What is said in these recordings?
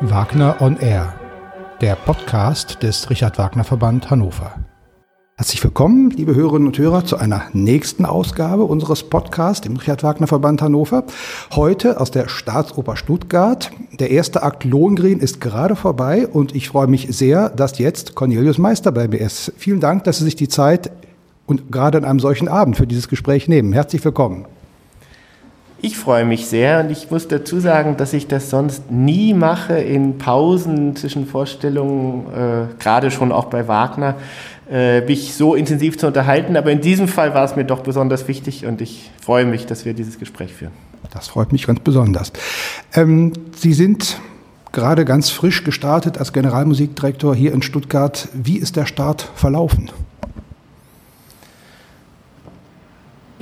Wagner on Air, der Podcast des Richard Wagner Verband Hannover. Herzlich willkommen, liebe Hörerinnen und Hörer, zu einer nächsten Ausgabe unseres Podcasts im Richard Wagner Verband Hannover. Heute aus der Staatsoper Stuttgart. Der erste Akt Lohengrin ist gerade vorbei und ich freue mich sehr, dass jetzt Cornelius Meister bei mir ist. Vielen Dank, dass Sie sich die Zeit und gerade an einem solchen Abend für dieses Gespräch nehmen. Herzlich willkommen. Ich freue mich sehr und ich muss dazu sagen, dass ich das sonst nie mache in Pausen zwischen Vorstellungen, äh, gerade schon auch bei Wagner, äh, mich so intensiv zu unterhalten. Aber in diesem Fall war es mir doch besonders wichtig und ich freue mich, dass wir dieses Gespräch führen. Das freut mich ganz besonders. Ähm, Sie sind gerade ganz frisch gestartet als Generalmusikdirektor hier in Stuttgart. Wie ist der Start verlaufen?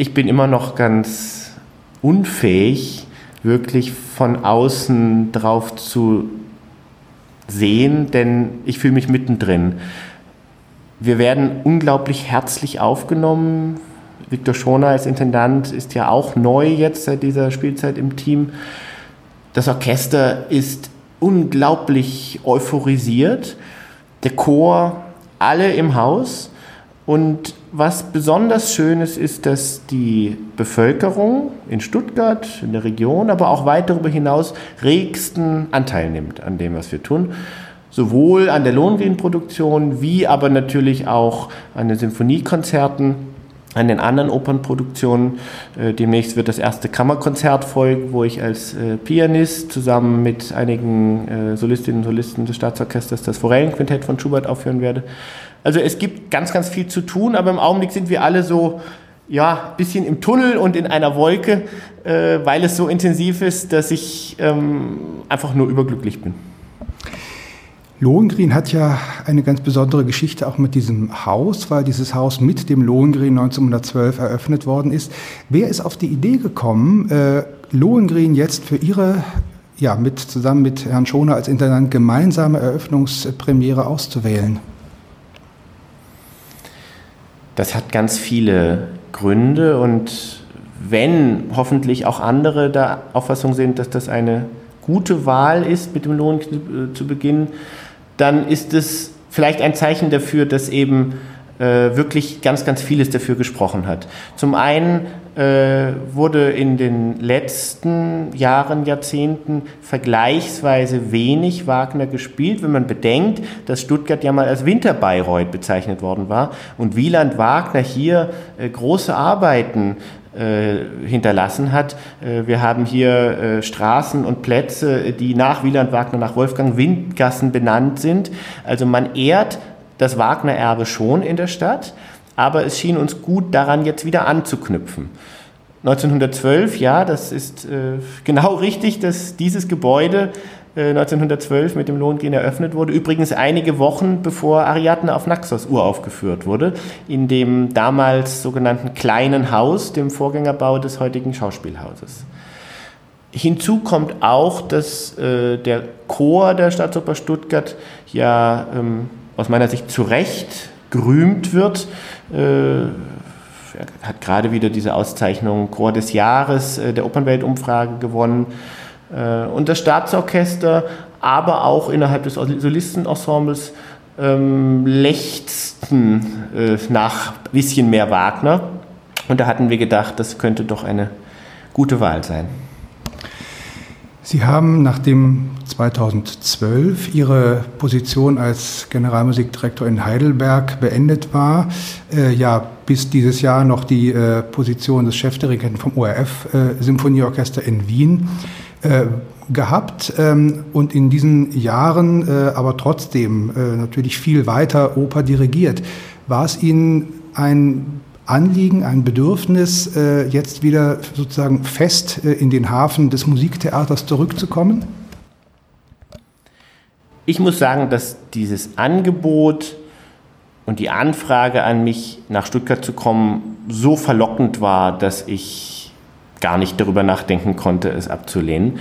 Ich bin immer noch ganz unfähig, wirklich von außen drauf zu sehen, denn ich fühle mich mittendrin. Wir werden unglaublich herzlich aufgenommen. Viktor Schoner als Intendant ist ja auch neu jetzt seit dieser Spielzeit im Team. Das Orchester ist unglaublich euphorisiert. Der Chor, alle im Haus. Und was besonders schön ist, ist, dass die Bevölkerung in Stuttgart, in der Region, aber auch weit darüber hinaus regsten Anteil nimmt an dem, was wir tun. Sowohl an der Lohngegenproduktion wie aber natürlich auch an den Symphoniekonzerten, an den anderen Opernproduktionen. Äh, demnächst wird das erste Kammerkonzert folgen, wo ich als äh, Pianist zusammen mit einigen äh, Solistinnen und Solisten des Staatsorchesters das Forellenquintett von Schubert aufführen werde. Also es gibt ganz, ganz viel zu tun, aber im Augenblick sind wir alle so, ja, bisschen im Tunnel und in einer Wolke, äh, weil es so intensiv ist, dass ich ähm, einfach nur überglücklich bin. Lohengrin hat ja eine ganz besondere Geschichte auch mit diesem Haus, weil dieses Haus mit dem Lohengrin 1912 eröffnet worden ist. Wer ist auf die Idee gekommen, äh, Lohengrin jetzt für Ihre, ja, mit, zusammen mit Herrn Schoner als Intendant gemeinsame Eröffnungspremiere auszuwählen? Das hat ganz viele Gründe und wenn hoffentlich auch andere der Auffassung sind, dass das eine gute Wahl ist, mit dem Lohn zu beginnen, dann ist es vielleicht ein Zeichen dafür, dass eben äh, wirklich ganz, ganz vieles dafür gesprochen hat. Zum einen äh, wurde in den letzten Jahren, Jahrzehnten vergleichsweise wenig Wagner gespielt, wenn man bedenkt, dass Stuttgart ja mal als Winterbayreuth bezeichnet worden war und Wieland Wagner hier äh, große Arbeiten äh, hinterlassen hat. Äh, wir haben hier äh, Straßen und Plätze, die nach Wieland Wagner, nach Wolfgang Windgassen benannt sind. Also man ehrt das Wagner-Erbe schon in der Stadt, aber es schien uns gut daran jetzt wieder anzuknüpfen. 1912, ja, das ist äh, genau richtig, dass dieses Gebäude äh, 1912 mit dem Lohengrin eröffnet wurde. Übrigens einige Wochen bevor Ariadne auf Naxos uraufgeführt wurde, in dem damals sogenannten kleinen Haus, dem Vorgängerbau des heutigen Schauspielhauses. Hinzu kommt auch, dass äh, der Chor der Staatsoper Stuttgart ja ähm, aus meiner Sicht zu Recht gerühmt wird. Äh, er hat gerade wieder diese Auszeichnung Chor des Jahres äh, der Opernweltumfrage gewonnen. Äh, und das Staatsorchester, aber auch innerhalb des Solistenensembles ähm, lechzten nach ein bisschen mehr Wagner. Und da hatten wir gedacht, das könnte doch eine gute Wahl sein. Sie haben nachdem 2012 Ihre Position als Generalmusikdirektor in Heidelberg beendet war, äh, ja bis dieses Jahr noch die äh, Position des Chefdirigenten vom ORF äh, Symphonieorchester in Wien äh, gehabt ähm, und in diesen Jahren äh, aber trotzdem äh, natürlich viel weiter Oper dirigiert. War es Ihnen ein Anliegen, ein Bedürfnis, jetzt wieder sozusagen fest in den Hafen des Musiktheaters zurückzukommen? Ich muss sagen, dass dieses Angebot und die Anfrage an mich, nach Stuttgart zu kommen, so verlockend war, dass ich gar nicht darüber nachdenken konnte, es abzulehnen.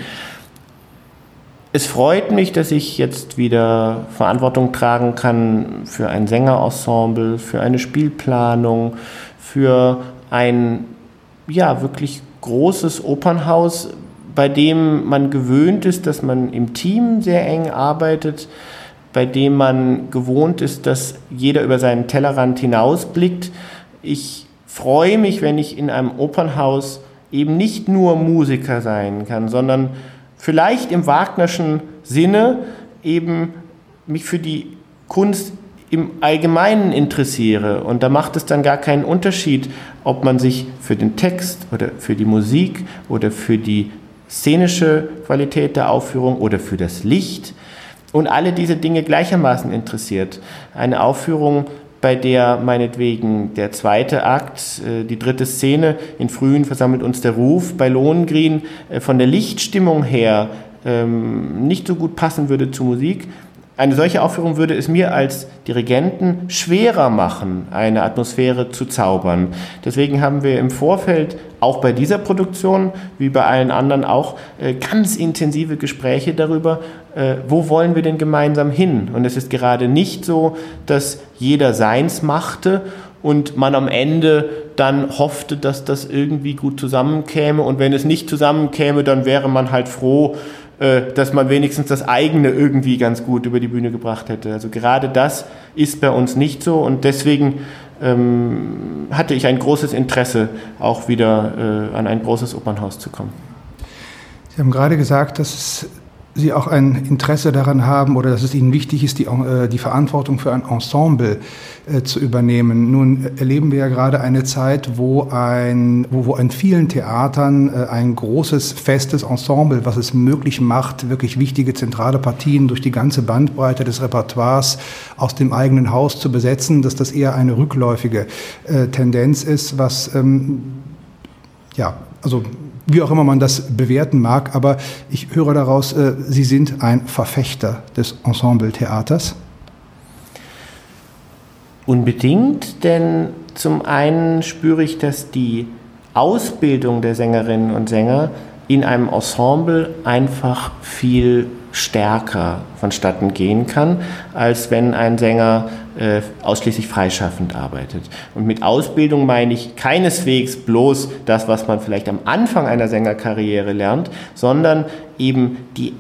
es freut mich, dass ich jetzt wieder Verantwortung tragen kann für ein Sängerensemble, für eine Spielplanung, für ein ja wirklich großes Opernhaus, bei dem man gewöhnt ist, dass man im Team sehr eng arbeitet, bei dem man gewohnt ist, dass jeder über seinen Tellerrand hinausblickt. Ich freue mich, wenn ich in einem Opernhaus eben nicht nur Musiker sein kann, sondern vielleicht im Wagnerschen Sinne eben mich für die Kunst im Allgemeinen interessiere. Und da macht es dann gar keinen Unterschied, ob man sich für den Text oder für die Musik oder für die szenische Qualität der Aufführung oder für das Licht. Und alle diese Dinge gleichermaßen interessiert. Eine Aufführung, bei der meinetwegen der zweite Akt, äh, die dritte Szene in Frühen versammelt uns der Ruf. Bei Lohengrin äh, von der Lichtstimmung her ähm, nicht so gut passen würde zur Musik, eine solche Aufführung würde es mir als Dirigenten schwerer machen, eine Atmosphäre zu zaubern. Deswegen haben wir im Vorfeld auch bei dieser Produktion, wie bei allen anderen auch, äh, ganz intensive Gespräche darüber, äh, wo wollen wir denn gemeinsam hin. Und es ist gerade nicht so, dass jeder seins machte und man am Ende dann hoffte, dass das irgendwie gut zusammenkäme. Und wenn es nicht zusammenkäme, dann wäre man halt froh, dass man wenigstens das eigene irgendwie ganz gut über die Bühne gebracht hätte. Also gerade das ist bei uns nicht so und deswegen ähm, hatte ich ein großes Interesse, auch wieder äh, an ein großes Opernhaus zu kommen. Sie haben gerade gesagt, dass es Sie auch ein Interesse daran haben oder dass es Ihnen wichtig ist, die, äh, die Verantwortung für ein Ensemble äh, zu übernehmen. Nun erleben wir ja gerade eine Zeit, wo, ein, wo, wo an vielen Theatern äh, ein großes, festes Ensemble, was es möglich macht, wirklich wichtige zentrale Partien durch die ganze Bandbreite des Repertoires aus dem eigenen Haus zu besetzen, dass das eher eine rückläufige Tendenz ist, was ähm, ja, also wie auch immer man das bewerten mag, aber ich höre daraus, äh, Sie sind ein Verfechter des Ensemble-Theaters. Unbedingt, denn zum einen spüre ich, dass die Ausbildung der Sängerinnen und Sänger in einem Ensemble einfach viel stärker vonstatten gehen kann, als wenn ein Sänger äh, ausschließlich freischaffend arbeitet. Und mit Ausbildung meine ich keineswegs bloß das, was man vielleicht am Anfang einer Sängerkarriere lernt, sondern eben die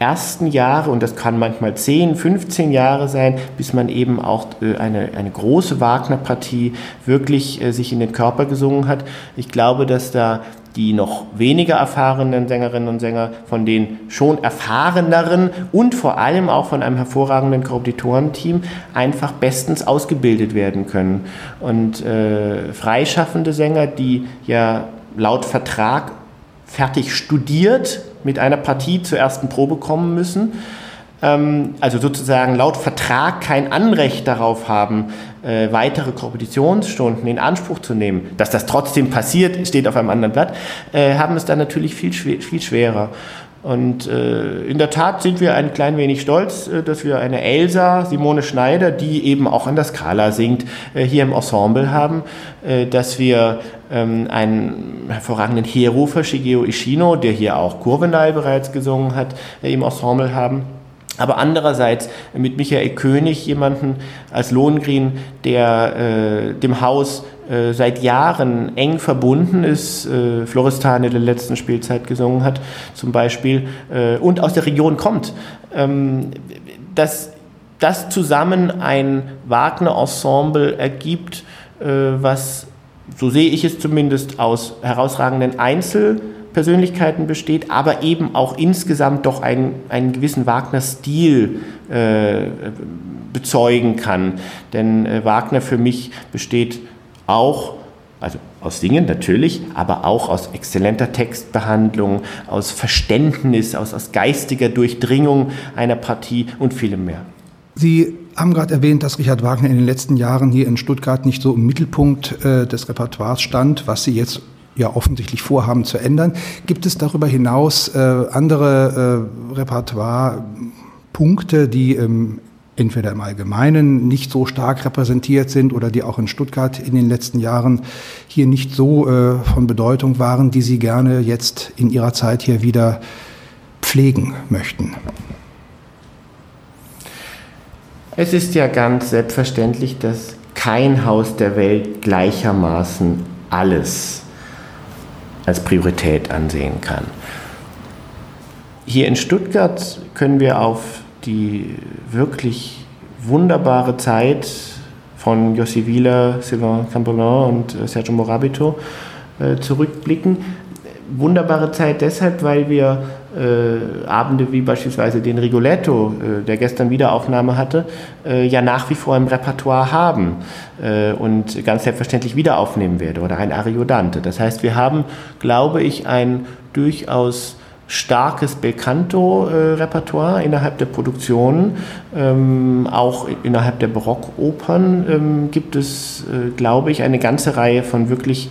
ersten Jahre, und das kann manchmal 10, 15 Jahre sein, bis man eben auch äh, eine, eine große Wagner-Partie wirklich äh, sich in den Körper gesungen hat. Ich glaube, dass da die noch weniger erfahrenen Sängerinnen und Sänger von den schon erfahreneren und vor allem auch von einem hervorragenden Korrepetitorenteam einfach bestens ausgebildet werden können. Und äh, freischaffende Sänger, die ja laut Vertrag fertig studiert mit einer Partie zur ersten Probe kommen müssen, ähm, also sozusagen laut Vertrag kein Anrecht darauf haben, äh, weitere Kompetitionsstunden in Anspruch zu nehmen. Dass das trotzdem passiert, steht auf einem anderen Blatt, äh, haben es dann natürlich viel, viel schwerer. Und äh, in der Tat sind wir ein klein wenig stolz, äh, dass wir eine Elsa, Simone Schneider, die eben auch an der Skala singt, äh, hier im Ensemble haben, äh, dass wir ähm, einen hervorragenden Heerrufer, Shigeo Ishino, der hier auch Kurvenal bereits gesungen hat, im Ensemble haben aber andererseits mit Michael König jemanden als Lohengrin, der äh, dem Haus äh, seit Jahren eng verbunden ist, äh, in der letzten Spielzeit gesungen hat zum Beispiel, äh, und aus der Region kommt. Ähm, dass das zusammen ein Wagner-Ensemble ergibt, äh, was, so sehe ich es zumindest, aus herausragenden Einzel- Persönlichkeiten besteht, aber eben auch insgesamt doch einen, einen gewissen Wagner-Stil äh, bezeugen kann. Denn äh, Wagner für mich besteht auch, also aus Singen natürlich, aber auch aus exzellenter Textbehandlung, aus Verständnis, aus, aus geistiger Durchdringung einer Partie und vielem mehr. Sie haben gerade erwähnt, dass Richard Wagner in den letzten Jahren hier in Stuttgart nicht so im Mittelpunkt äh, des Repertoires stand, was Sie jetzt ja offensichtlich vorhaben zu ändern. Gibt es darüber hinaus äh, andere äh, Repertoire-Punkte, die ähm, entweder im Allgemeinen nicht so stark repräsentiert sind oder die auch in Stuttgart in den letzten Jahren hier nicht so äh, von Bedeutung waren, die Sie gerne jetzt in Ihrer Zeit hier wieder pflegen möchten? Es ist ja ganz selbstverständlich, dass kein Haus der Welt gleichermaßen alles als Priorität ansehen kann. Hier in Stuttgart können wir auf die wirklich wunderbare Zeit von Jossi Wieler, Sylvain Cambolin und äh, Sergio Morabito äh, zurückblicken. Wunderbare Zeit deshalb, weil wir äh, Abende wie beispielsweise den Rigoletto, äh, der gestern Wiederaufnahme hatte, äh, ja nach wie vor im Repertoire haben äh, und ganz selbstverständlich wieder aufnehmen werde oder ein Ariodante. Das heißt, wir haben, glaube ich, ein durchaus starkes Belcanto-Repertoire innerhalb der Produktionen. Ähm, auch innerhalb der Barockopern ähm, gibt es, äh, glaube ich, eine ganze Reihe von wirklich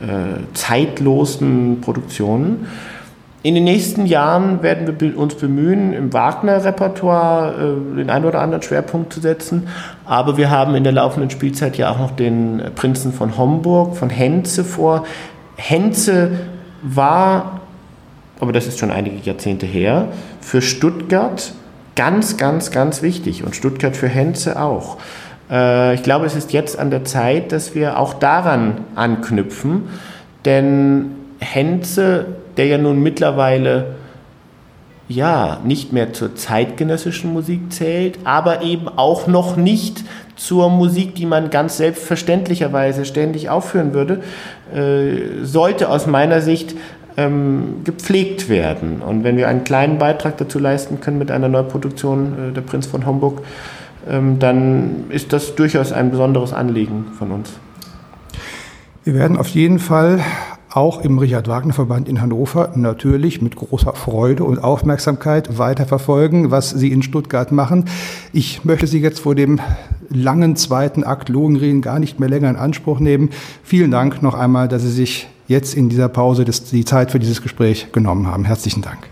äh, zeitlosen Produktionen. In den nächsten Jahren werden wir uns bemühen, im Wagner-Repertoire äh, den einen oder anderen Schwerpunkt zu setzen. Aber wir haben in der laufenden Spielzeit ja auch noch den Prinzen von Homburg, von Henze vor. Henze war aber das ist schon einige Jahrzehnte her, für Stuttgart ganz, ganz, ganz wichtig und Stuttgart für Henze auch. Äh, ich glaube, es ist jetzt an der Zeit, dass wir auch daran anknüpfen, denn Henze, der ja nun mittlerweile ja nicht mehr zur zeitgenössischen Musik zählt, aber eben auch noch nicht zur Musik, die man ganz selbstverständlicherweise ständig aufführen würde, äh, sollte aus meiner Sicht ähm, gepflegt werden. Und wenn wir einen kleinen Beitrag dazu leisten können mit einer Neuproduktion äh, Der Prinz von Homburg, ähm, dann ist das durchaus ein besonderes Anliegen von uns. Wir werden auf jeden Fall auch im Richard Wagner Verband in Hannover natürlich mit großer Freude und Aufmerksamkeit weiterverfolgen, was Sie in Stuttgart machen. Ich möchte Sie jetzt vor dem langen zweiten Akt Lohengrin gar nicht mehr länger in Anspruch nehmen. Vielen Dank noch einmal, dass Sie sich jetzt in dieser Pause die Zeit für dieses Gespräch genommen haben. Herzlichen Dank.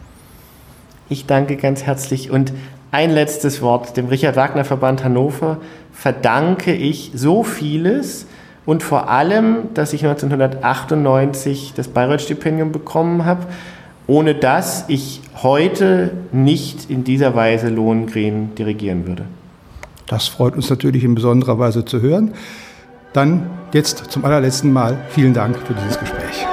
Ich danke ganz herzlich und ein letztes Wort. Dem Richard Wagner Verband Hannover verdanke ich so vieles und vor allem, dass ich 1998 das Bayreuth-Stipendium bekommen habe, ohne das ich heute nicht in dieser Weise Lohengrin dirigieren würde. Das freut uns natürlich in besonderer Weise zu hören. Dann jetzt zum allerletzten Mal vielen Dank für dieses Gespräch.